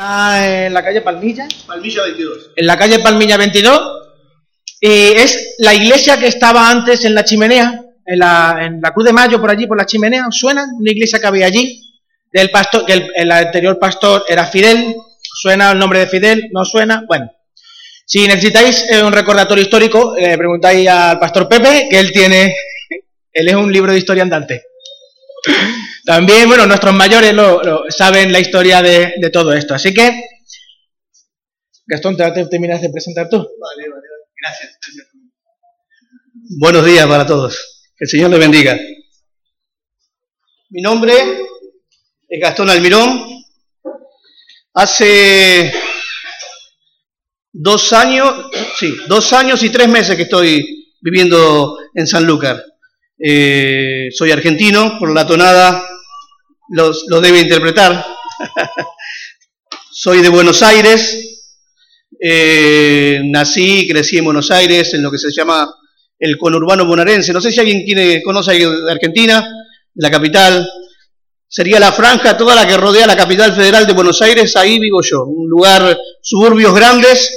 Está en la calle Palmilla. Palmilla 22. En la calle Palmilla 22. Y es la iglesia que estaba antes en la chimenea, en la, en la Cruz de Mayo, por allí, por la chimenea. ¿Os suena? Una iglesia que había allí. Del pastor, que el, el anterior pastor era Fidel. ¿Suena el nombre de Fidel? ¿No suena? Bueno. Si necesitáis eh, un recordatorio histórico, le preguntáis al pastor Pepe, que él tiene, él es un libro de historia andante. También, bueno, nuestros mayores lo, lo saben la historia de, de, todo esto. Así que, Gastón, te, te terminas de presentar tú. Vale, vale, vale. Gracias. Buenos días para todos. Que el Señor les bendiga. Mi nombre es Gastón Almirón. Hace dos años, sí, dos años y tres meses que estoy viviendo en Sanlúcar. Eh, soy argentino, por la tonada los, lo debe interpretar. soy de Buenos Aires, eh, nací y crecí en Buenos Aires, en lo que se llama el conurbano bonaerense. No sé si alguien quiere, conoce de Argentina, la capital. Sería la franja toda la que rodea la capital federal de Buenos Aires, ahí vivo yo. Un lugar, suburbios grandes,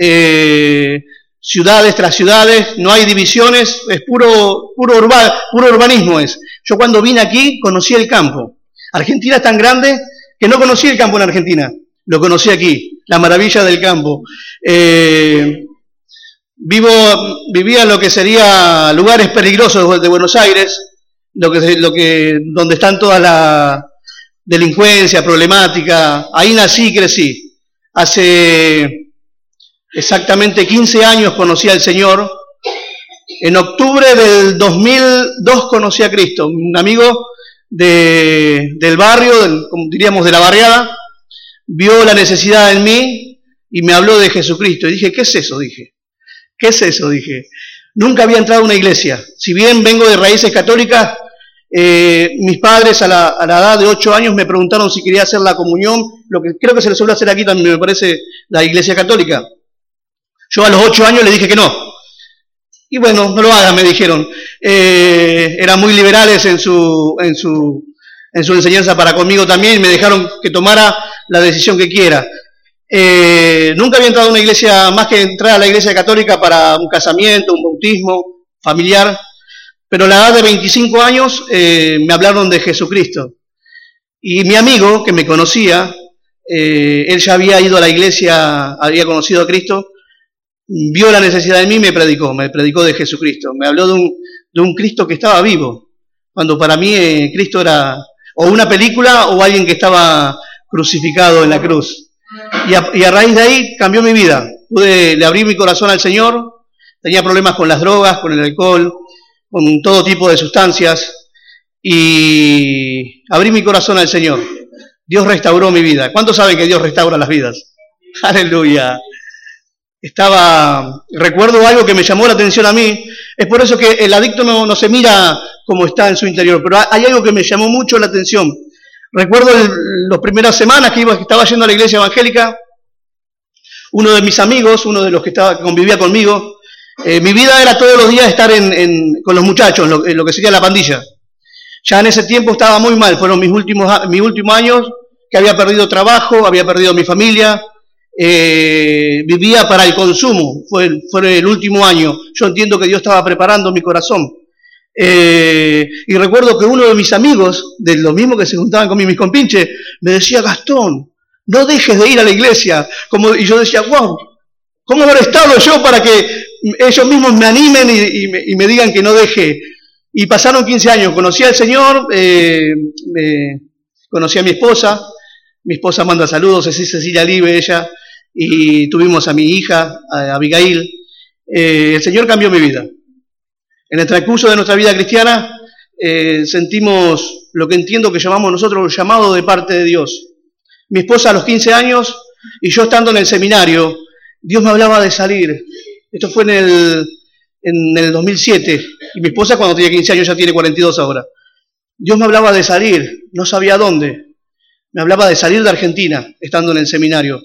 eh, ciudades tras ciudades, no hay divisiones, es puro, puro, urba, puro urbanismo es. Yo cuando vine aquí conocí el campo. Argentina es tan grande que no conocí el campo en Argentina, lo conocí aquí, la maravilla del campo. Eh, vivo, vivía en lo que sería lugares peligrosos de Buenos Aires, lo que, lo que, donde están toda la delincuencia, problemática. Ahí nací y crecí. Hace exactamente 15 años conocí al Señor. En octubre del 2002 conocí a Cristo, un amigo de, del barrio, del, como diríamos de la barriada, vio la necesidad en mí y me habló de Jesucristo. Y dije, ¿qué es eso? Dije, ¿qué es eso? Dije, nunca había entrado a una iglesia. Si bien vengo de raíces católicas, eh, mis padres a la, a la, edad de 8 años me preguntaron si quería hacer la comunión, lo que creo que se le suele hacer aquí también, me parece, la iglesia católica. Yo a los 8 años le dije que no. Y bueno, no lo hagan, me dijeron. Eh, eran muy liberales en su, en, su, en su enseñanza para conmigo también y me dejaron que tomara la decisión que quiera. Eh, nunca había entrado a una iglesia, más que entrar a la iglesia católica para un casamiento, un bautismo familiar, pero a la edad de 25 años eh, me hablaron de Jesucristo. Y mi amigo, que me conocía, él ya había ido a la iglesia, había conocido a Cristo, vio la necesidad de mí y me predicó, me predicó de Jesucristo. Me habló de un, de un Cristo que estaba vivo, cuando para mí eh, Cristo era o una película o alguien que estaba crucificado en la cruz. Y a, y a, raíz de ahí cambió mi vida. Pude, le abrí mi corazón al Señor, tenía problemas con las drogas, con el alcohol, con todo tipo de sustancias, y abrí mi corazón al Señor. Dios restauró mi vida. ¿Cuántos saben que Dios restaura las vidas? Aleluya estaba, recuerdo algo que me llamó la atención a mí, es por eso que el adicto no, no se mira como está en su interior, pero hay algo que me llamó mucho la atención. Recuerdo las primeras semanas que, iba, que estaba yendo a la iglesia evangélica, uno de mis amigos, uno de los que, estaba, convivía conmigo, eh, mi vida era todos los días estar en, en, con los muchachos, lo, en lo que sería la pandilla. Ya en ese tiempo estaba muy mal, fueron mis últimos, mis últimos años que había perdido trabajo, había perdido mi familia, eh, vivía para el consumo, fue el, último año. Yo entiendo que Dios estaba preparando mi corazón. Eh, y recuerdo que uno de mis amigos, de los mismos que se juntaban conmigo, mis compinches, me decía, Gastón, no dejes de ir a la iglesia. Como, y yo decía, wow, ¿cómo habré estado yo para que ellos mismos me animen y, y, me, y me, digan que no deje? Y pasaron 15 años, conocí al Señor, eh, conocí a mi esposa, mi esposa manda saludos, es Cecilia Libe, ella, y tuvimos a mi hija, a Abigail. Eh, el Señor cambió mi vida. En el transcurso de nuestra vida cristiana eh, sentimos lo que entiendo que llamamos nosotros llamado de parte de Dios. Mi esposa a los 15 años y yo estando en el seminario, Dios me hablaba de salir. Esto fue en el, en el 2007 y mi esposa cuando tenía 15 años ya tiene 42 ahora. Dios me hablaba de salir, no sabía dónde. Me hablaba de salir de Argentina estando en el seminario.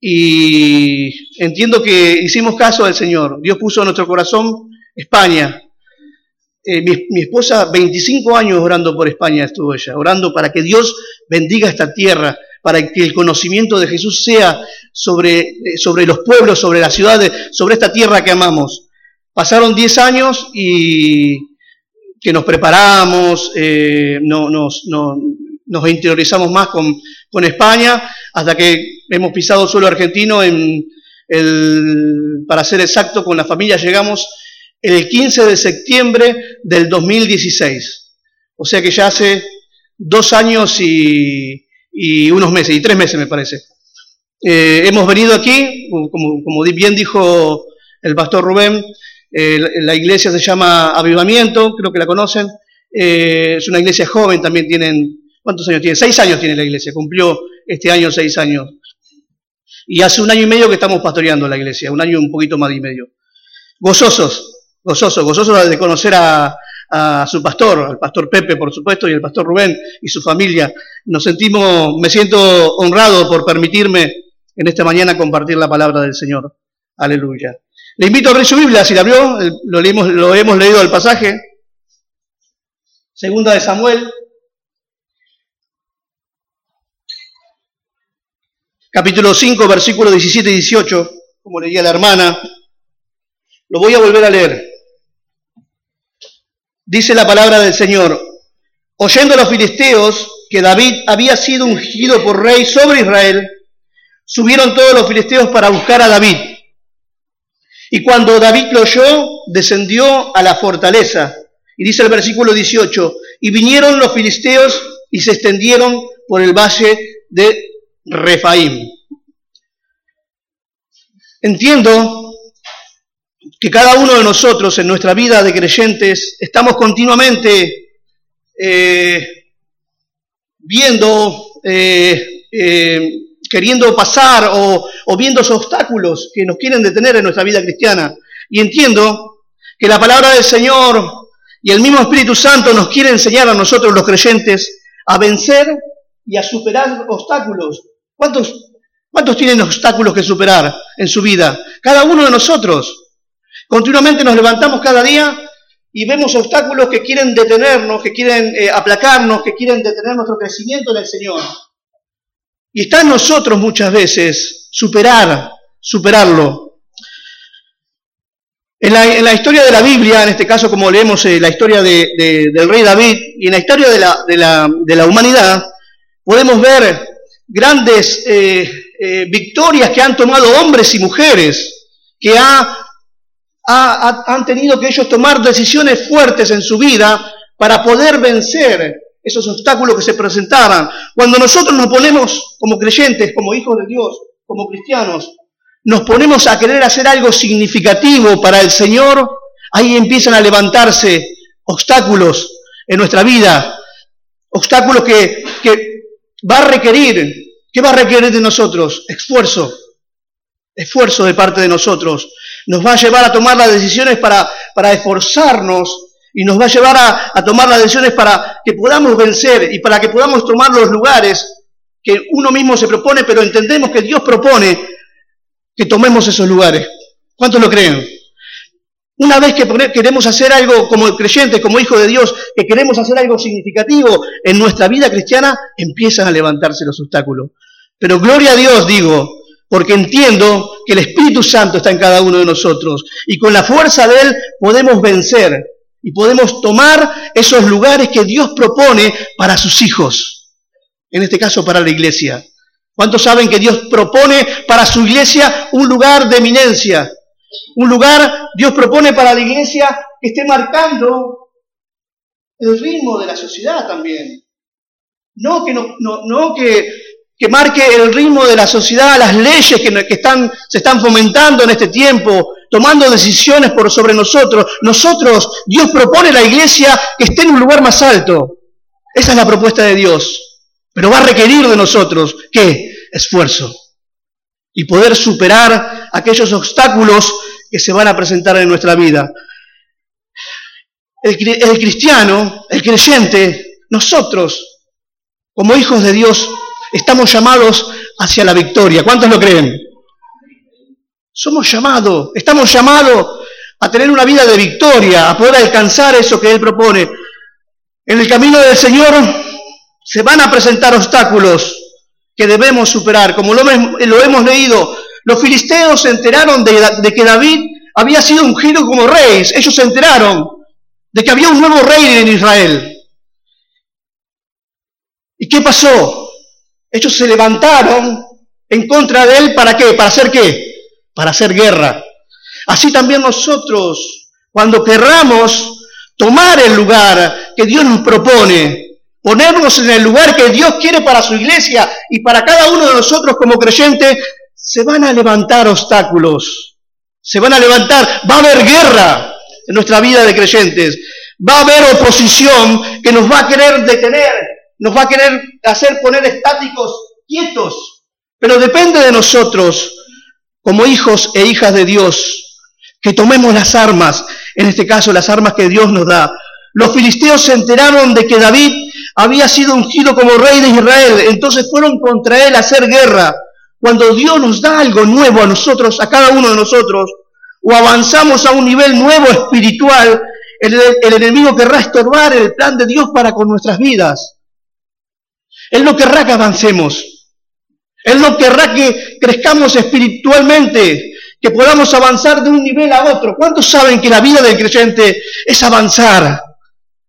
Y entiendo que hicimos caso al Señor. Dios puso en nuestro corazón España. Eh, mi, esposa, 25 años orando por España estuvo ella, orando para que Dios bendiga esta tierra, para que el conocimiento de Jesús sea sobre, eh, sobre los pueblos, sobre las ciudades, sobre esta tierra que amamos. Pasaron 10 años y que nos preparamos, eh, no, nos, nos interiorizamos más con, con, España, hasta que hemos pisado suelo argentino en el, para ser exacto, con la familia llegamos el 15 de septiembre del 2016. O sea que ya hace dos años y, unos meses, y tres meses me parece. Eh, hemos venido aquí, como, bien dijo el pastor Rubén, eh, la iglesia se llama Avivamiento, creo que la conocen. Eh, es una iglesia joven, también tienen, ¿cuántos años tiene? Seis años tiene la iglesia, cumplió este año seis años. Y hace un año y medio que estamos pastoreando la iglesia, un año un poquito más y medio. Gozosos, gozosos, gozosos de conocer a, su pastor, al pastor Pepe, por supuesto, y el pastor Rubén y su familia. Nos sentimos, me siento honrado por permitirme en esta mañana compartir la palabra del Señor. Aleluya. Le invito a abrir su Biblia, si la abrió, lo, leímos, lo hemos leído el pasaje. Segunda de Samuel. Capítulo 5, versículos 17 y 18, como leía la hermana. Lo voy a volver a leer. Dice la palabra del Señor, oyendo a los filisteos que David había sido ungido por rey sobre Israel, subieron todos los filisteos para buscar a David. Y cuando David lo oyó, descendió a la fortaleza. Y dice el versículo 18, y vinieron los filisteos y se extendieron por el valle de Refaim. Entiendo que cada uno de nosotros en nuestra vida de creyentes estamos continuamente eh, viendo, eh, eh, queriendo pasar o, o viendo esos obstáculos que nos quieren detener en nuestra vida cristiana. Y entiendo que la palabra del Señor y el mismo Espíritu Santo nos quiere enseñar a nosotros los creyentes a vencer y a superar obstáculos. ¿Cuántos, ¿Cuántos tienen obstáculos que superar en su vida? Cada uno de nosotros. Continuamente nos levantamos cada día y vemos obstáculos que quieren detenernos, que quieren eh, aplacarnos, que quieren detener nuestro crecimiento en el Señor. Y está en nosotros muchas veces superar, superarlo. En la, historia de la Biblia, en este caso como leemos eh, la historia del rey David y en la historia de la, de la, humanidad, podemos ver grandes eh, victorias que han tomado hombres y mujeres, que ha han tenido que ellos tomar decisiones fuertes en su vida para poder vencer esos obstáculos que se presentaban. Cuando nosotros nos ponemos como creyentes, como hijos de Dios, como cristianos, nos ponemos a querer hacer algo significativo para el Señor, ahí empiezan a levantarse obstáculos en nuestra vida, obstáculos que, que va a requerir, ¿qué va a requerir de nosotros? Esfuerzo, esfuerzo de parte de nosotros nos va a llevar a tomar las decisiones para, para esforzarnos y nos va a llevar a, tomar las decisiones para que podamos vencer y para que podamos tomar los lugares que uno mismo se propone, pero entendemos que Dios propone que tomemos esos lugares. ¿Cuántos lo creen? Una vez que queremos hacer algo como creyentes, como hijos de Dios, que queremos hacer algo significativo en nuestra vida cristiana, empiezan a levantarse los obstáculos. Pero gloria a Dios, digo, porque entiendo que el Espíritu Santo está en cada uno de nosotros y con la fuerza de Él podemos vencer y podemos tomar esos lugares que Dios propone para sus hijos, en este caso para la iglesia. ¿Cuántos saben que Dios propone para su iglesia un lugar de eminencia? Un lugar, Dios propone para la iglesia que esté marcando el ritmo de la sociedad también. No que, no, no, no que que marque el ritmo de la sociedad, las leyes que, están, se están fomentando en este tiempo, tomando decisiones por sobre nosotros. Nosotros, Dios propone la iglesia que esté en un lugar más alto. Esa es la propuesta de Dios. Pero va a requerir de nosotros, ¿qué? Esfuerzo. Y poder superar aquellos obstáculos que se van a presentar en nuestra vida. El, el cristiano, el creyente, nosotros, como hijos de Dios, Estamos llamados hacia la victoria. ¿Cuántos lo creen? Somos llamados, estamos llamados a tener una vida de victoria, a poder alcanzar eso que Él propone. En el camino del Señor se van a presentar obstáculos que debemos superar. Como lo, hemos leído, los filisteos se enteraron de, que David había sido ungido como rey. Ellos se enteraron de que había un nuevo rey en Israel. ¿Y qué pasó? Ellos se levantaron en contra de él, ¿para qué? ¿Para hacer qué? Para hacer guerra. Así también nosotros, cuando querramos tomar el lugar que Dios nos propone, ponernos en el lugar que Dios quiere para su iglesia y para cada uno de nosotros como creyentes, se van a levantar obstáculos, se van a levantar, va a haber guerra en nuestra vida de creyentes, va a haber oposición que nos va a querer detener, nos va a querer hacer poner estáticos, quietos, pero depende de nosotros, como hijos e hijas de Dios, que tomemos las armas, en este caso las armas que Dios nos da. Los filisteos se enteraron de que David había sido ungido como rey de Israel, entonces fueron contra él a hacer guerra. Cuando Dios nos da algo nuevo a nosotros, a cada uno de nosotros, o avanzamos a un nivel nuevo espiritual, el, enemigo querrá estorbar el plan de Dios para con nuestras vidas. Él no querrá que avancemos. Él no querrá que crezcamos espiritualmente que podamos avanzar de un nivel a otro. ¿Cuántos saben que la vida del creyente es avanzar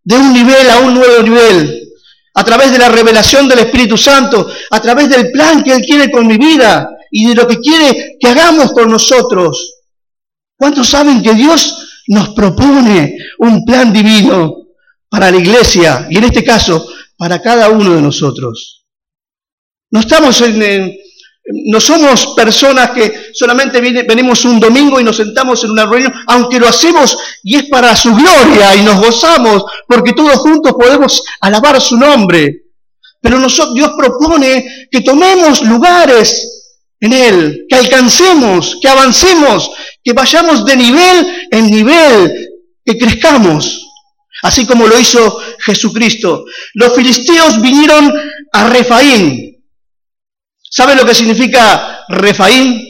de un nivel a un nuevo nivel? A través de la revelación del Espíritu Santo, a través del plan que Él quiere con mi vida y de lo que quiere que hagamos con nosotros. ¿Cuántos saben que Dios nos propone un plan divino para la iglesia y en este caso para cada uno de nosotros? No estamos en, no somos personas que solamente venimos un domingo y nos sentamos en una reunión, aunque lo hacemos y es para su gloria y nos gozamos, porque todos juntos podemos alabar su nombre. Pero Dios propone que tomemos lugares en Él, que alcancemos, que avancemos, que vayamos de nivel en nivel, que crezcamos, así como lo hizo Jesucristo. Los filisteos vinieron a Refaín, ¿Saben lo que significa Refaín?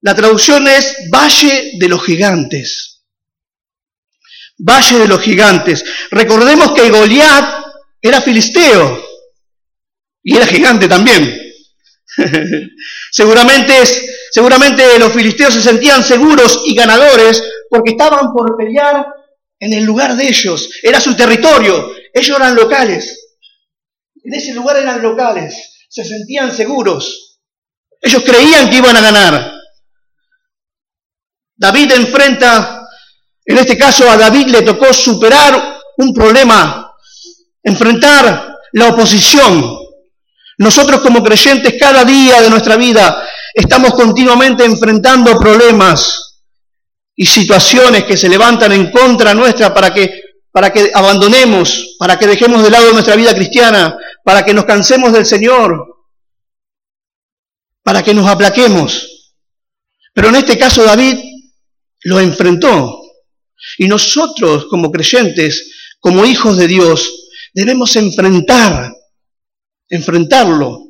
La traducción es Valle de los Gigantes. Valle de los Gigantes. Recordemos que Goliat era filisteo y era gigante también. seguramente, seguramente los filisteos se sentían seguros y ganadores porque estaban por pelear en el lugar de ellos. Era su territorio. Ellos eran locales. En ese lugar eran locales se sentían seguros. Ellos creían que iban a ganar. David enfrenta, en este caso a David le tocó superar un problema, enfrentar la oposición. Nosotros como creyentes cada día de nuestra vida estamos continuamente enfrentando problemas y situaciones que se levantan en contra nuestra para que para que abandonemos, para que dejemos de lado nuestra vida cristiana, para que nos cansemos del Señor, para que nos aplaquemos. Pero en este caso David lo enfrentó. Y nosotros como creyentes, como hijos de Dios, debemos enfrentar, enfrentarlo.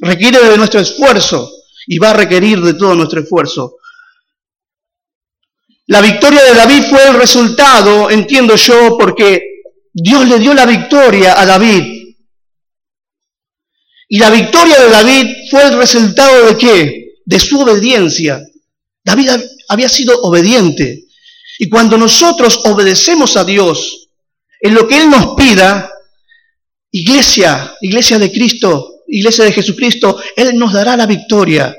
Requiere de nuestro esfuerzo y va a requerir de todo nuestro esfuerzo. La victoria de David fue el resultado, entiendo yo, porque Dios le dio la victoria a David. Y la victoria de David fue el resultado de qué? De su obediencia. David había sido obediente. Y cuando nosotros obedecemos a Dios en lo que Él nos pida, iglesia, iglesia de Cristo, iglesia de Jesucristo, Él nos dará la victoria.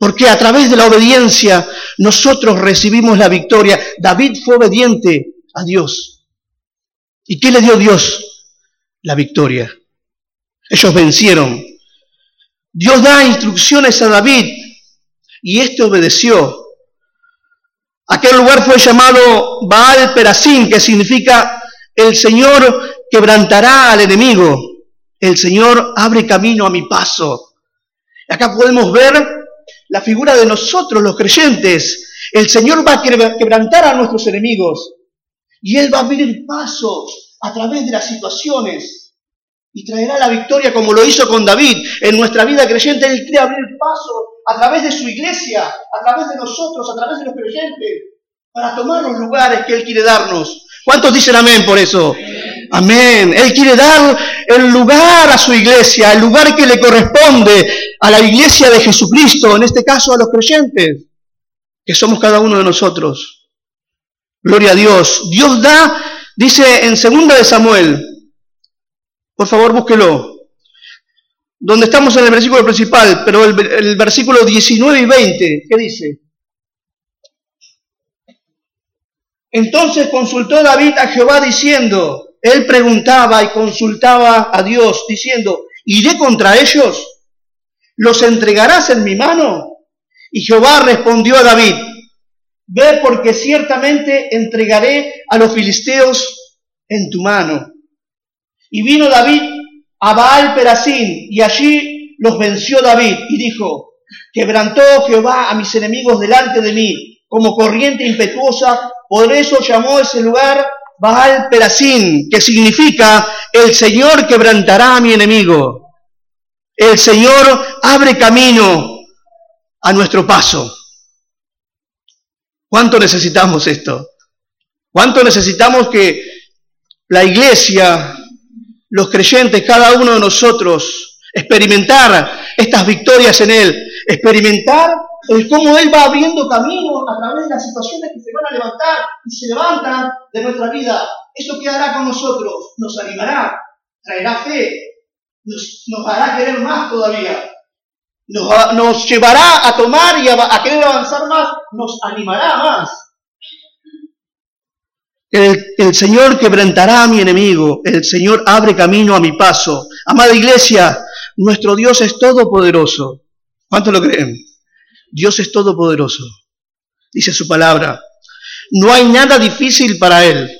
Porque a través de la obediencia nosotros recibimos la victoria. David fue obediente a Dios. ¿Y qué le dio Dios? La victoria. Ellos vencieron. Dios da instrucciones a David y éste obedeció. Aquel lugar fue llamado Baal Perasim, que significa el Señor quebrantará al enemigo. El Señor abre camino a mi paso. Acá podemos ver la figura de nosotros, los creyentes. El Señor va a quebrantar a nuestros enemigos y Él va a abrir paso a través de las situaciones y traerá la victoria como lo hizo con David. En nuestra vida creyente Él quiere abrir paso a través de su iglesia, a través de nosotros, a través de los creyentes, para tomar los lugares que Él quiere darnos. ¿Cuántos dicen amén por eso? Amén. Él quiere dar el lugar a su iglesia, el lugar que le corresponde a la iglesia de Jesucristo, en este caso a los creyentes, que somos cada uno de nosotros. Gloria a Dios. Dios da, dice en segunda de Samuel, por favor búsquelo, donde estamos en el versículo principal, pero el, el versículo 19 y 20, ¿qué dice? Entonces consultó David a Jehová diciendo, él preguntaba y consultaba a Dios diciendo, ¿iré contra ellos? ¿Los entregarás en mi mano? Y Jehová respondió a David, ve porque ciertamente entregaré a los filisteos en tu mano. Y vino David a Baal Perasín y allí los venció David y dijo, quebrantó Jehová a mis enemigos delante de mí como corriente impetuosa, por eso llamó ese lugar Baal Perasín, que significa el Señor quebrantará a mi enemigo. El Señor abre camino a nuestro paso. ¿Cuánto necesitamos esto? ¿Cuánto necesitamos que la iglesia, los creyentes, cada uno de nosotros, experimentar estas victorias en Él, experimentar el cómo Él va abriendo camino a través de las situaciones que se van a levantar y se levantan de nuestra vida. Eso que hará con nosotros, nos animará, traerá fe, nos, hará querer más todavía, nos, llevará a tomar y a, querer avanzar más, nos animará más. El, el, Señor quebrantará a mi enemigo, el Señor abre camino a mi paso. Amada iglesia, nuestro Dios es todopoderoso. ¿Cuánto lo creen? Dios es todopoderoso. Dice su palabra. No hay nada difícil para Él.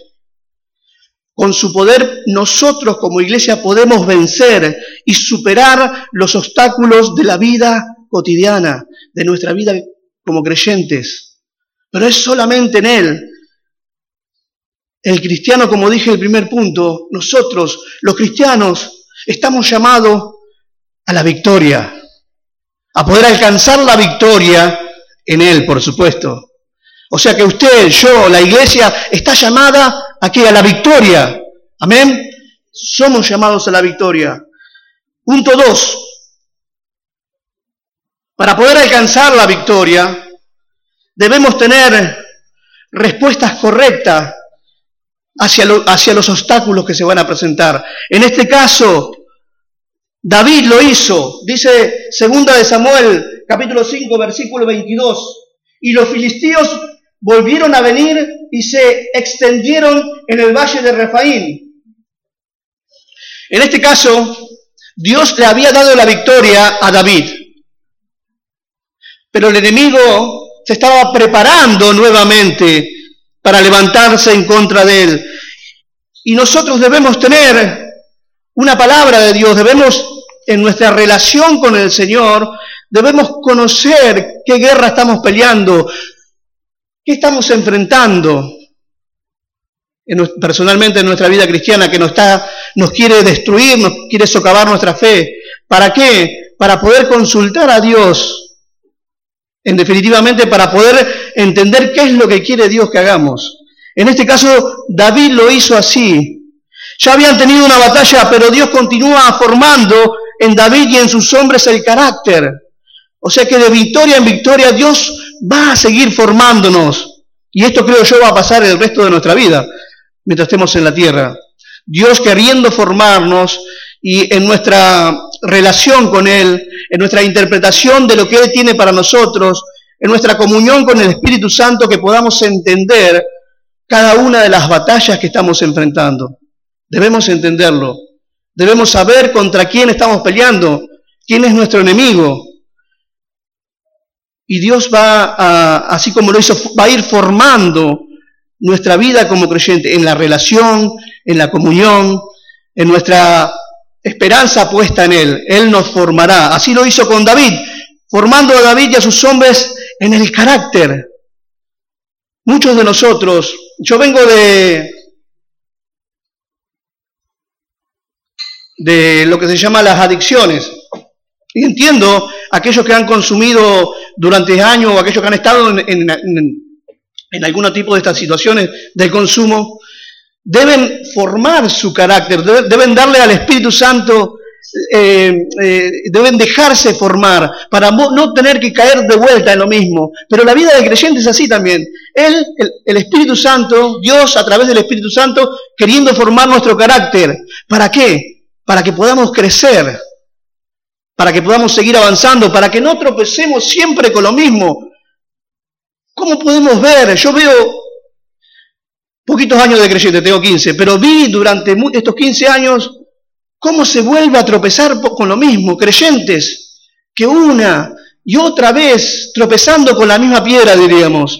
Con su poder nosotros como iglesia podemos vencer y superar los obstáculos de la vida cotidiana, de nuestra vida como creyentes. Pero es solamente en Él. El cristiano, como dije en el primer punto, nosotros, los cristianos, estamos llamados a la victoria a poder alcanzar la victoria en Él, por supuesto. O sea que usted, yo, la iglesia, está llamada a A la victoria. Amén. Somos llamados a la victoria. Punto dos. Para poder alcanzar la victoria, debemos tener respuestas correctas hacia, hacia los obstáculos que se van a presentar. En este caso, David lo hizo, dice segunda de Samuel, capítulo 5, versículo 22. Y los filisteos volvieron a venir y se extendieron en el valle de Refaín. En este caso, Dios le había dado la victoria a David. Pero el enemigo se estaba preparando nuevamente para levantarse en contra de él. Y nosotros debemos tener una palabra de Dios, debemos en nuestra relación con el Señor, debemos conocer qué guerra estamos peleando, qué estamos enfrentando personalmente en nuestra vida cristiana, que nos, está, nos quiere destruir, nos quiere socavar nuestra fe. ¿Para qué? Para poder consultar a Dios. En definitivamente, para poder entender qué es lo que quiere Dios que hagamos. En este caso, David lo hizo así. Ya habían tenido una batalla, pero Dios continúa formando en David y en sus hombres el carácter. O sea que de victoria en victoria Dios va a seguir formándonos. Y esto creo yo va a pasar el resto de nuestra vida, mientras estemos en la tierra. Dios queriendo formarnos y en nuestra relación con Él, en nuestra interpretación de lo que Él tiene para nosotros, en nuestra comunión con el Espíritu Santo, que podamos entender cada una de las batallas que estamos enfrentando. Debemos entenderlo. Debemos saber contra quién estamos peleando, quién es nuestro enemigo. Y Dios va, a, así como lo hizo, va a ir formando nuestra vida como creyente en la relación, en la comunión, en nuestra esperanza puesta en Él. Él nos formará. Así lo hizo con David, formando a David y a sus hombres en el carácter. Muchos de nosotros, yo vengo de, de lo que se llama las adicciones. Y entiendo aquellos que han consumido durante años o aquellos que han estado en, en, algún tipo de estas situaciones del consumo. deben formar su carácter, deben darle al Espíritu Santo, eh, eh, deben dejarse formar para no tener que caer de vuelta en lo mismo. Pero la vida del creyente es así también. Él, el, Espíritu Santo, Dios a través del Espíritu Santo, queriendo formar nuestro carácter. ¿Para qué? Para que podamos crecer, para que podamos seguir avanzando, para que no tropecemos siempre con lo mismo. ¿Cómo podemos ver? Yo veo poquitos años de creyente, tengo 15, pero vi durante estos 15 años cómo se vuelve a tropezar con lo mismo, creyentes que una y otra vez tropezando con la misma piedra, diríamos.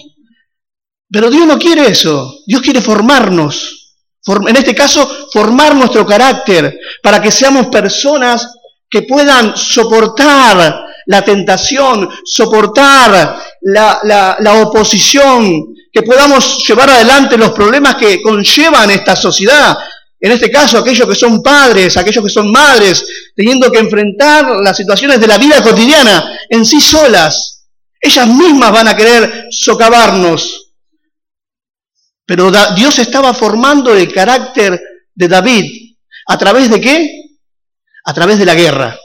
Pero Dios no quiere eso, Dios quiere formarnos, en este caso, formar nuestro carácter para que seamos personas que puedan soportar la tentación, soportar la, la oposición, que podamos llevar adelante los problemas que conllevan esta sociedad. En este caso, aquellos que son padres, aquellos que son madres, teniendo que enfrentar las situaciones de la vida cotidiana en sí solas. Ellas mismas van a querer socavarnos. Pero Dios estaba formando el carácter de David. ¿A través de qué? A través de la guerra.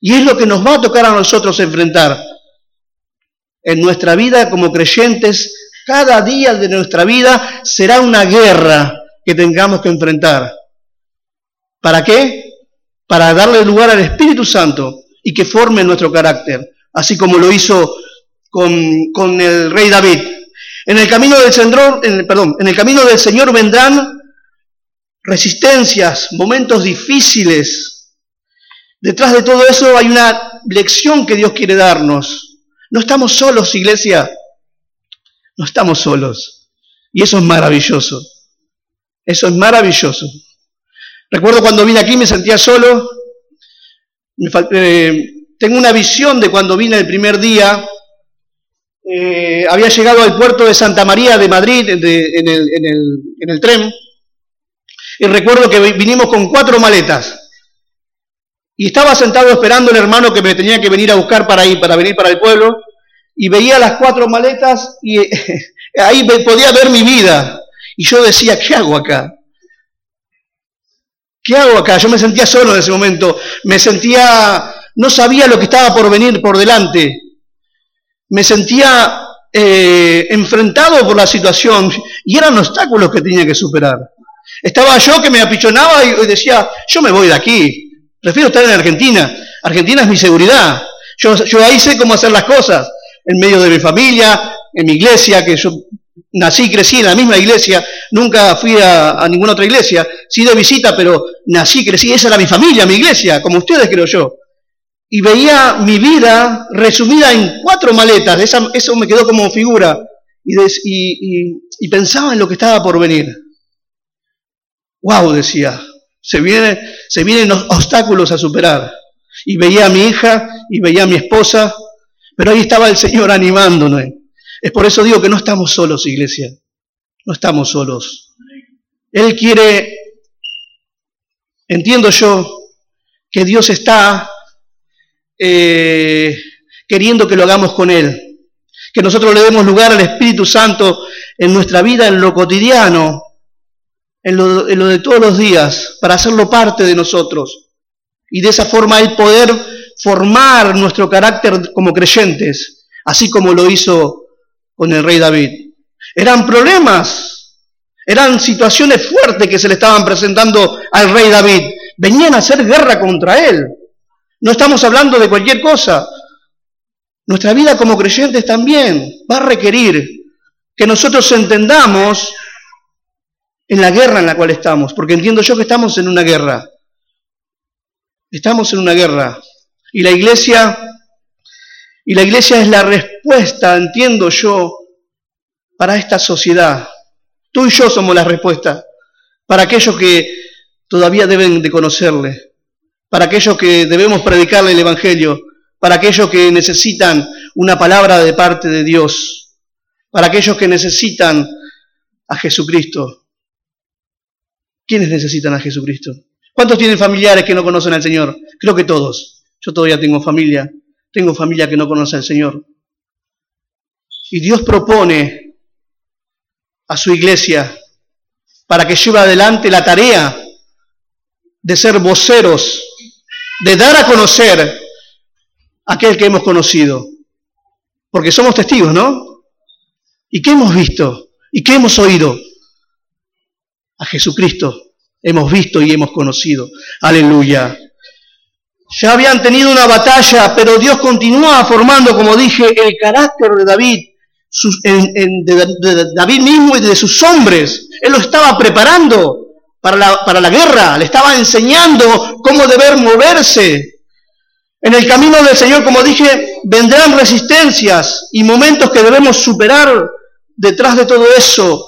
Y es lo que nos va a tocar a nosotros enfrentar en nuestra vida como creyentes, cada día de nuestra vida será una guerra que tengamos que enfrentar. ¿Para qué? Para darle lugar al Espíritu Santo y que forme nuestro carácter, así como lo hizo con, el rey David. En el camino del Señor, vendrán resistencias, momentos difíciles. Detrás de todo eso hay una lección que Dios quiere darnos. No estamos solos, iglesia. No estamos solos. Y eso es maravilloso. Eso es maravilloso. Recuerdo cuando vine aquí me sentía solo. Eh, tengo una visión de cuando vine el primer día. Eh, había llegado al puerto de Santa María de Madrid en, el, en el tren. Y recuerdo que vinimos con cuatro maletas. Y estaba sentado esperando el hermano que me tenía que venir a buscar para ir, para venir para el pueblo, y veía las cuatro maletas y ahí podía ver mi vida. Y yo decía, ¿qué hago acá? ¿Qué hago acá? Yo me sentía solo en ese momento. Me sentía, no sabía lo que estaba por venir por delante. Me sentía eh, enfrentado por la situación y eran obstáculos que tenía que superar. Estaba yo que me apichonaba y decía, yo me voy de aquí, Prefiero estar en Argentina. Argentina es mi seguridad. Yo, yo ahí sé cómo hacer las cosas. En medio de mi familia, en mi iglesia, que yo nací y crecí en la misma iglesia. Nunca fui a, ninguna otra iglesia. Sí de visita, pero nací, crecí. Esa era mi familia, mi iglesia, como ustedes creo yo. Y veía mi vida resumida en cuatro maletas. eso me quedó como figura. Y, pensaba en lo que estaba por venir. Wow, decía, viene, se vienen obstáculos a superar. Y veía a mi hija y veía a mi esposa, pero ahí estaba el Señor animándonos. Es por eso digo que no estamos solos, iglesia. No estamos solos. Él quiere, entiendo yo, que Dios está eh, queriendo que lo hagamos con Él. Que nosotros le demos lugar al Espíritu Santo en nuestra vida, en lo cotidiano, en lo, de todos los días, para hacerlo parte de nosotros. Y de esa forma Él poder formar nuestro carácter como creyentes, así como lo hizo con el rey David. Eran problemas, eran situaciones fuertes que se le estaban presentando al rey David. Venían a hacer guerra contra él. No estamos hablando de cualquier cosa. Nuestra vida como creyentes también va a requerir que nosotros entendamos en la guerra en la cual estamos, porque entiendo yo que estamos en una guerra. Estamos en una guerra. Y la iglesia, y la iglesia es la respuesta, entiendo yo, para esta sociedad. Tú y yo somos la respuesta para aquellos que todavía deben de conocerle, para aquellos que debemos predicarle el Evangelio, para aquellos que necesitan una palabra de parte de Dios, para aquellos que necesitan a Jesucristo. ¿Quiénes necesitan a Jesucristo? ¿Cuántos tienen familiares que no conocen al Señor? Creo que todos. Yo todavía tengo familia. Tengo familia que no conoce al Señor. Y Dios propone a su iglesia para que lleve adelante la tarea de ser voceros, de dar a conocer aquel que hemos conocido. Porque somos testigos, ¿no? ¿Y qué hemos visto? ¿Y qué hemos oído? A Jesucristo hemos visto y hemos conocido. Aleluya. Ya habían tenido una batalla, pero Dios continúa formando, como dije, el carácter de David, de, David mismo y de sus hombres. Él lo estaba preparando para la, para la guerra, le estaba enseñando cómo deber moverse. En el camino del Señor, como dije, vendrán resistencias y momentos que debemos superar detrás de todo eso.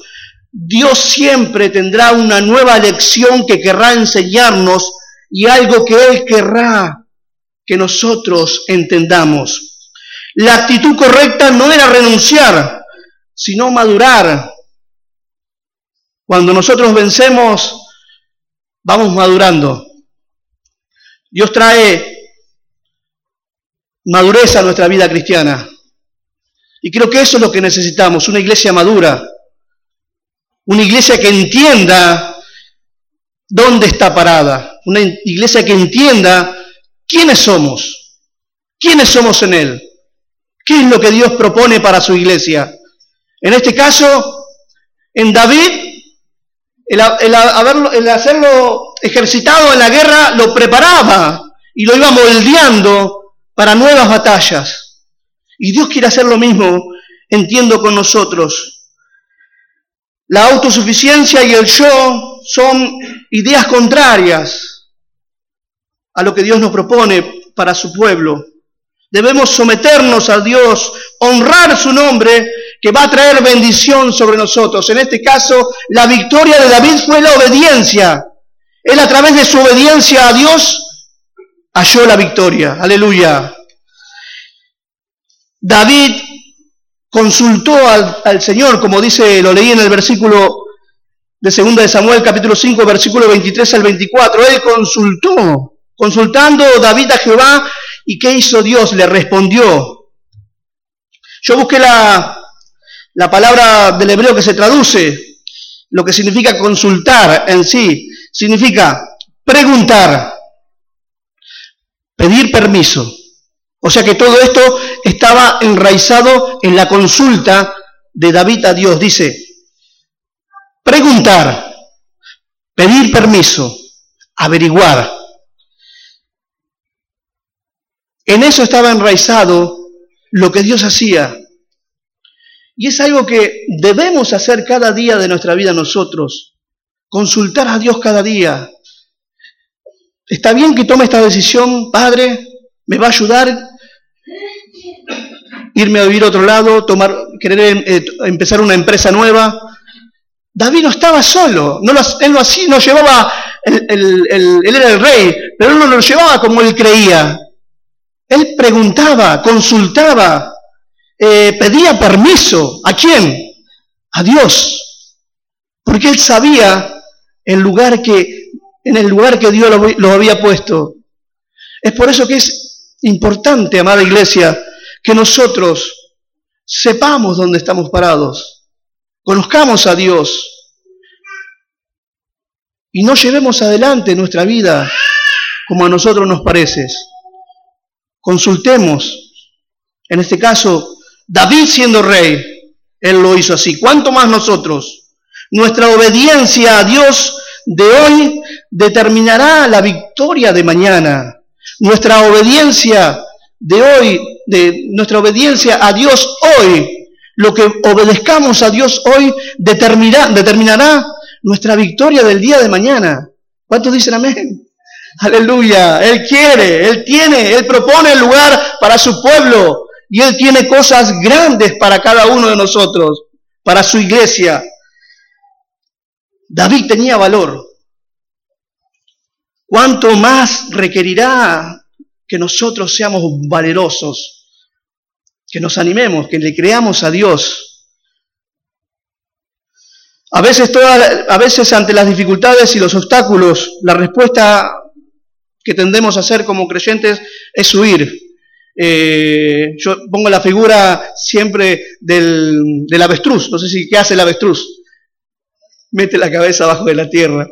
Dios siempre tendrá una nueva lección que querrá enseñarnos y algo que Él querrá que nosotros entendamos. La actitud correcta no era renunciar, sino madurar. Cuando nosotros vencemos, vamos madurando. Dios trae madurez a nuestra vida cristiana. Y creo que eso es lo que necesitamos, una iglesia madura, una iglesia que entienda dónde está parada, una iglesia que entienda quiénes somos, quiénes somos en Él, qué es lo que Dios propone para su iglesia. En este caso, en David, el, el hacerlo ejercitado en la guerra lo preparaba y lo iba moldeando para nuevas batallas. Y Dios quiere hacer lo mismo, entiendo, con nosotros. La autosuficiencia y el yo son ideas contrarias a lo que Dios nos propone para su pueblo. Debemos someternos a Dios, honrar su nombre, que va a traer bendición sobre nosotros. En este caso, la victoria de David fue la obediencia. Él a través de su obediencia a Dios halló la victoria. Aleluya. David consultó al, Señor, como dice, lo leí en el versículo de 2 de Samuel, capítulo 5, versículo 23 al 24. Él consultó, consultando David a Jehová, ¿y qué hizo Dios? Le respondió. Yo busqué la, la palabra del hebreo que se traduce, lo que significa consultar en sí, significa preguntar, pedir permiso. O sea que todo esto estaba enraizado en la consulta de David a Dios. Dice, preguntar, pedir permiso, averiguar. En eso estaba enraizado lo que Dios hacía. Y es algo que debemos hacer cada día de nuestra vida nosotros. Consultar a Dios cada día. ¿Está bien que tome esta decisión, Padre? ¿Me va a ayudar? irme a vivir a otro lado, tomar, querer eh, empezar una empresa nueva. David no estaba solo, no lo, él no, así, no llevaba, él era el rey, pero él no lo llevaba como él creía. Él preguntaba, consultaba, eh, pedía permiso. ¿A quién? A Dios. Porque él sabía el lugar que, en el lugar que Dios lo, lo había puesto. Es por eso que es importante, amada iglesia, que nosotros sepamos dónde estamos parados, conozcamos a Dios y no llevemos adelante nuestra vida como a nosotros nos parece. Consultemos, en este caso, David siendo rey, él lo hizo así. ¿Cuánto más nosotros? Nuestra obediencia a Dios de hoy determinará la victoria de mañana. Nuestra obediencia de hoy de nuestra obediencia a Dios hoy, lo que obedezcamos a Dios hoy determinará, determinará nuestra victoria del día de mañana. ¿Cuántos dicen amén? Aleluya. Él quiere, Él tiene, Él propone el lugar para su pueblo y Él tiene cosas grandes para cada uno de nosotros, para su iglesia. David tenía valor. ¿Cuánto más requerirá que nosotros seamos valerosos? que nos animemos, que le creamos a Dios. A veces, a veces ante las dificultades y los obstáculos, la respuesta que tendemos a hacer como creyentes es huir. Eh, yo pongo la figura siempre del, del avestruz, no sé si qué hace el avestruz. mete la cabeza abajo de la tierra.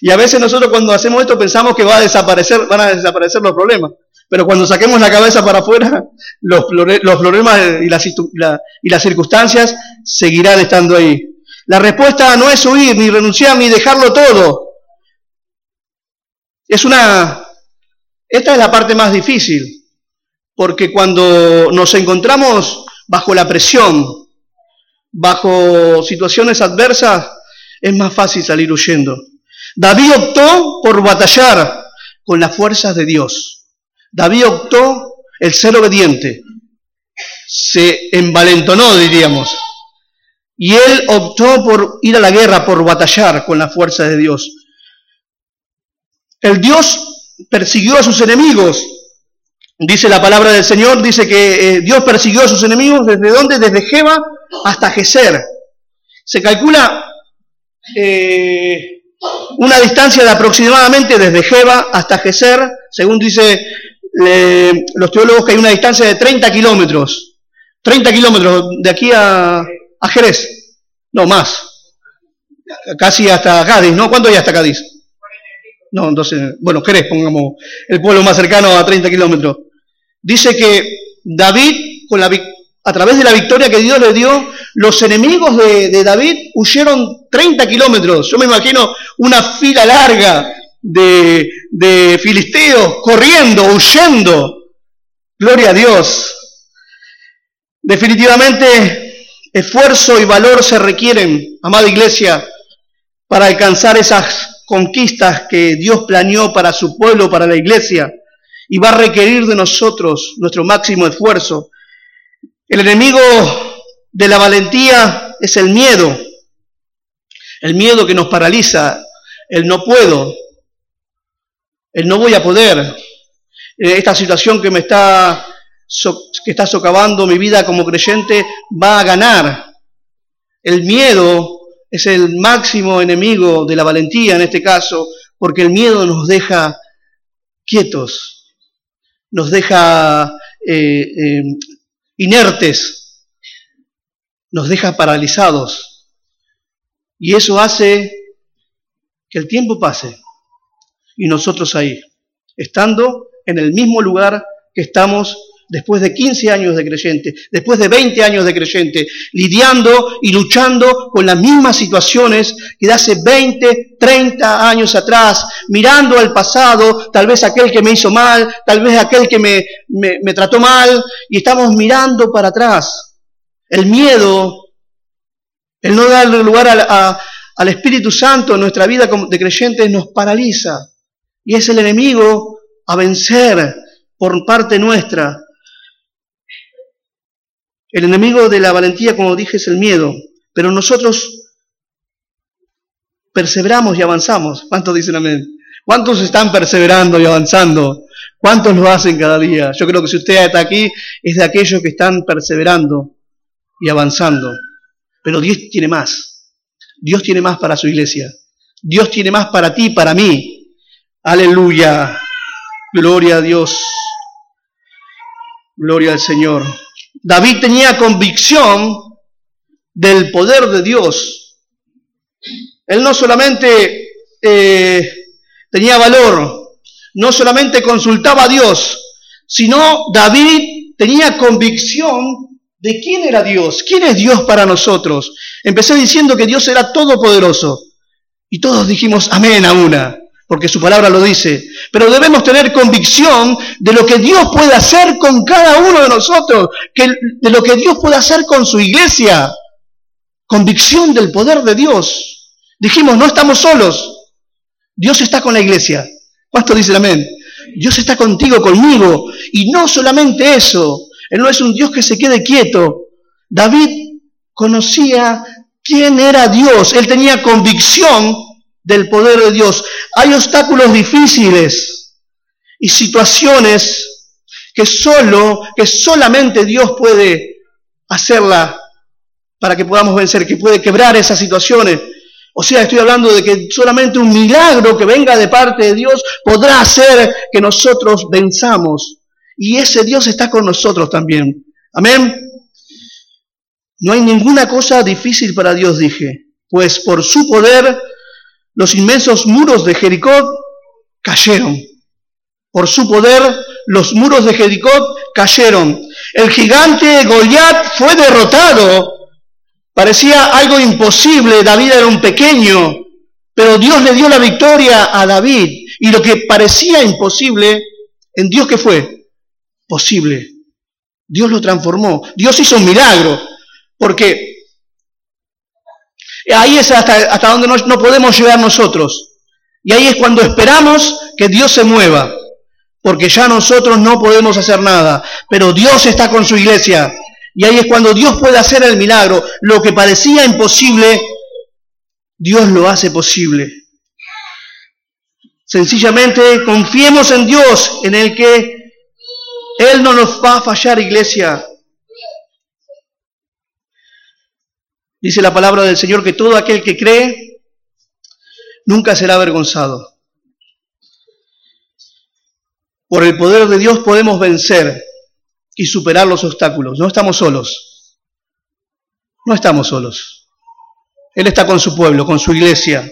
Y a veces nosotros cuando hacemos esto pensamos que va a desaparecer, van a desaparecer los problemas. Pero cuando saquemos la cabeza para afuera, los, problemas y las, y las circunstancias seguirán estando ahí. La respuesta no es huir, ni renunciar, ni dejarlo todo. Es una... Esta es la parte más difícil, porque cuando nos encontramos bajo la presión, bajo situaciones adversas, es más fácil salir huyendo. David optó por batallar con las fuerzas de Dios. David optó el ser obediente. Se envalentonó, diríamos. Y él optó por ir a la guerra, por batallar con las fuerzas de Dios. El Dios persiguió a sus enemigos. Dice la palabra del Señor, dice que eh, Dios persiguió a sus enemigos desde dónde? Desde Jeba hasta Geser. Se calcula eh, una distancia de aproximadamente desde Jeba hasta Geser, según dice los teólogos que hay una distancia de 30 kilómetros. 30 kilómetros de aquí a, a Jerez. No, más. Casi hasta Cádiz, ¿no? ¿Cuánto hay hasta Cádiz? No, entonces, bueno, Jerez, pongamos el pueblo más cercano a 30 kilómetros. Dice que David, con la, a través de la victoria que Dios le dio, los enemigos de, David huyeron 30 kilómetros. Yo me imagino una fila larga de, de filisteos corriendo, huyendo. Gloria a Dios. Definitivamente, esfuerzo y valor se requieren, amada iglesia, para alcanzar esas conquistas que Dios planeó para su pueblo, para la iglesia, y va a requerir de nosotros nuestro máximo esfuerzo. El enemigo de la valentía es el miedo, el miedo que nos paraliza, el no puedo, el no voy a poder, eh, esta situación que me está, que está socavando mi vida como creyente va a ganar. El miedo es el máximo enemigo de la valentía en este caso, porque el miedo nos deja quietos, nos deja eh, eh, inertes, nos deja paralizados. Y eso hace que el tiempo pase y nosotros ahí, estando en el mismo lugar que estamos después de 15 años de creyente, después de 20 años de creyente, lidiando y luchando con las mismas situaciones que de hace 20, 30 años atrás, mirando al pasado, tal vez aquel que me hizo mal, tal vez aquel que me, me trató mal, y estamos mirando para atrás. El miedo, el no darle lugar al Espíritu Santo en nuestra vida de creyentes nos paraliza. Y es el enemigo a vencer por parte nuestra. El enemigo de la valentía, como dije, es el miedo. Pero nosotros perseveramos y avanzamos. ¿Cuántos dicen amén? ¿Cuántos están perseverando y avanzando? ¿Cuántos lo hacen cada día? Yo creo que si usted está aquí es de aquellos que están perseverando y avanzando. Pero Dios tiene más. Dios tiene más para su iglesia. Dios tiene más para ti, para mí. Aleluya. Gloria a Dios. Gloria al Señor. David tenía convicción del poder de Dios. Él no solamente eh, tenía valor, no solamente consultaba a Dios, sino David tenía convicción de quién era Dios, quién es Dios para nosotros. Empecé diciendo que Dios era todopoderoso y todos dijimos amén a una, porque su palabra lo dice. Pero debemos tener convicción de lo que Dios puede hacer con cada uno de nosotros, que, de lo que Dios puede hacer con su iglesia. Convicción del poder de Dios. Dijimos, no estamos solos. Dios está con la iglesia. ¿Cuánto dice amén? Dios está contigo, conmigo. Y no solamente eso, él no es un Dios que se quede quieto. David conocía quién era Dios. Él tenía convicción del poder de Dios. Hay obstáculos difíciles y situaciones que solo, que solamente Dios puede hacerla para que podamos vencer, que puede quebrar esas situaciones. O sea, estoy hablando de que solamente un milagro que venga de parte de Dios podrá hacer que nosotros venzamos y ese Dios está con nosotros también. Amén. No hay ninguna cosa difícil para Dios, dije, pues por su poder los inmensos muros de Jericó cayeron. Por su poder los muros de Jericó cayeron. El gigante Goliat fue derrotado. Parecía algo imposible, David era un pequeño, pero Dios le dio la victoria a David. Y lo que parecía imposible, en Dios que fue posible. Dios lo transformó. Dios hizo un milagro. Porque ahí es hasta, hasta donde no, no podemos llegar nosotros. Y ahí es cuando esperamos que Dios se mueva. Porque ya nosotros no podemos hacer nada. Pero Dios está con su iglesia. Y ahí es cuando Dios puede hacer el milagro. Lo que parecía imposible, Dios lo hace posible. Sencillamente confiemos en Dios, en el que Él no nos va a fallar, iglesia. Dice la palabra del Señor que todo aquel que cree nunca será avergonzado. Por el poder de Dios podemos vencer y superar los obstáculos. No estamos solos. No estamos solos. Él está con su pueblo, con su iglesia.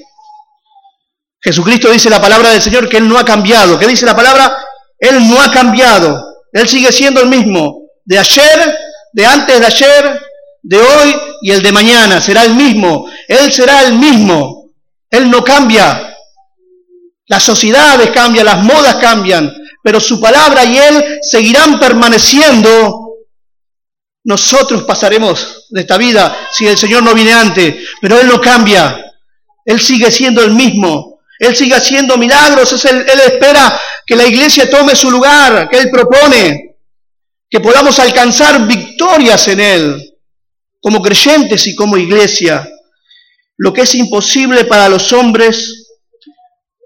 Jesucristo dice la palabra del Señor que Él no ha cambiado. ¿Qué dice la palabra? Él no ha cambiado. Él sigue siendo el mismo. De ayer, de antes de ayer, de hoy y el de mañana. Será el mismo. Él será el mismo. Él no cambia. Las sociedades cambian, las modas cambian, pero su palabra y Él seguirán permaneciendo. Nosotros pasaremos de esta vida si el Señor no viene antes, pero Él no cambia. Él sigue siendo el mismo. Él sigue haciendo milagros, él, él espera que la iglesia tome su lugar, que Él propone, que podamos alcanzar victorias en Él, como creyentes y como iglesia. Lo que es imposible para los hombres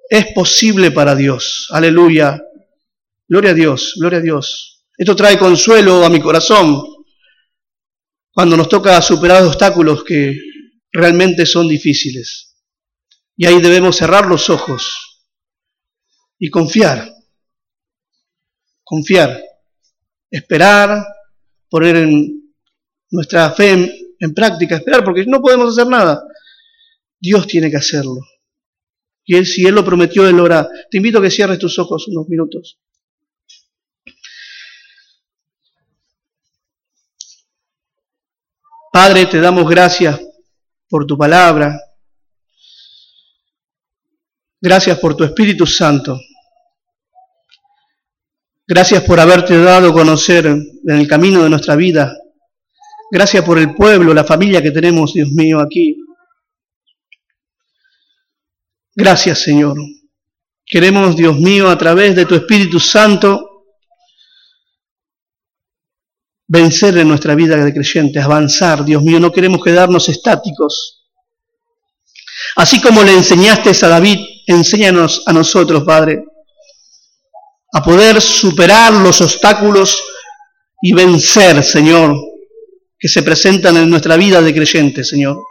es posible para Dios. Aleluya. Gloria a Dios, gloria a Dios. Esto trae consuelo a mi corazón cuando nos toca superar obstáculos que realmente son difíciles. Y ahí debemos cerrar los ojos y confiar, confiar, esperar, poner en nuestra fe en, práctica, esperar, porque no podemos hacer nada. Dios tiene que hacerlo. Y él, si Él lo prometió, Él lo hará. Te invito a que cierres tus ojos unos minutos. Padre, te damos gracias por tu palabra, Gracias por tu Espíritu Santo. Gracias por haberte dado a conocer en el camino de nuestra vida. Gracias por el pueblo, la familia que tenemos, Dios mío, aquí. Gracias, Señor. Queremos, Dios mío, a través de tu Espíritu Santo, vencer en nuestra vida de creyentes, avanzar, Dios mío. No queremos quedarnos estáticos. Así como le enseñaste a David enséñanos a nosotros, Padre, a poder superar los obstáculos y vencer, Señor, que se presentan en nuestra vida de creyente, Señor.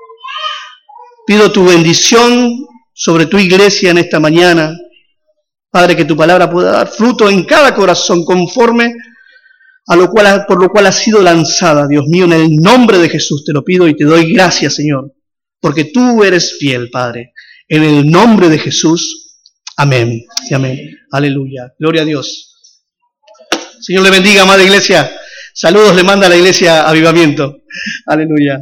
Pido tu bendición sobre tu iglesia en esta mañana. Padre, que tu palabra pueda dar fruto en cada corazón conforme a lo cual, por lo cual ha sido lanzada, Dios mío, en el nombre de Jesús te lo pido y te doy gracias, Señor, porque tú eres fiel, Padre. En el nombre de Jesús. Amén y amén. Aleluya. Gloria a Dios. Señor le bendiga, amada iglesia. Saludos le manda a la iglesia Avivamiento. Aleluya.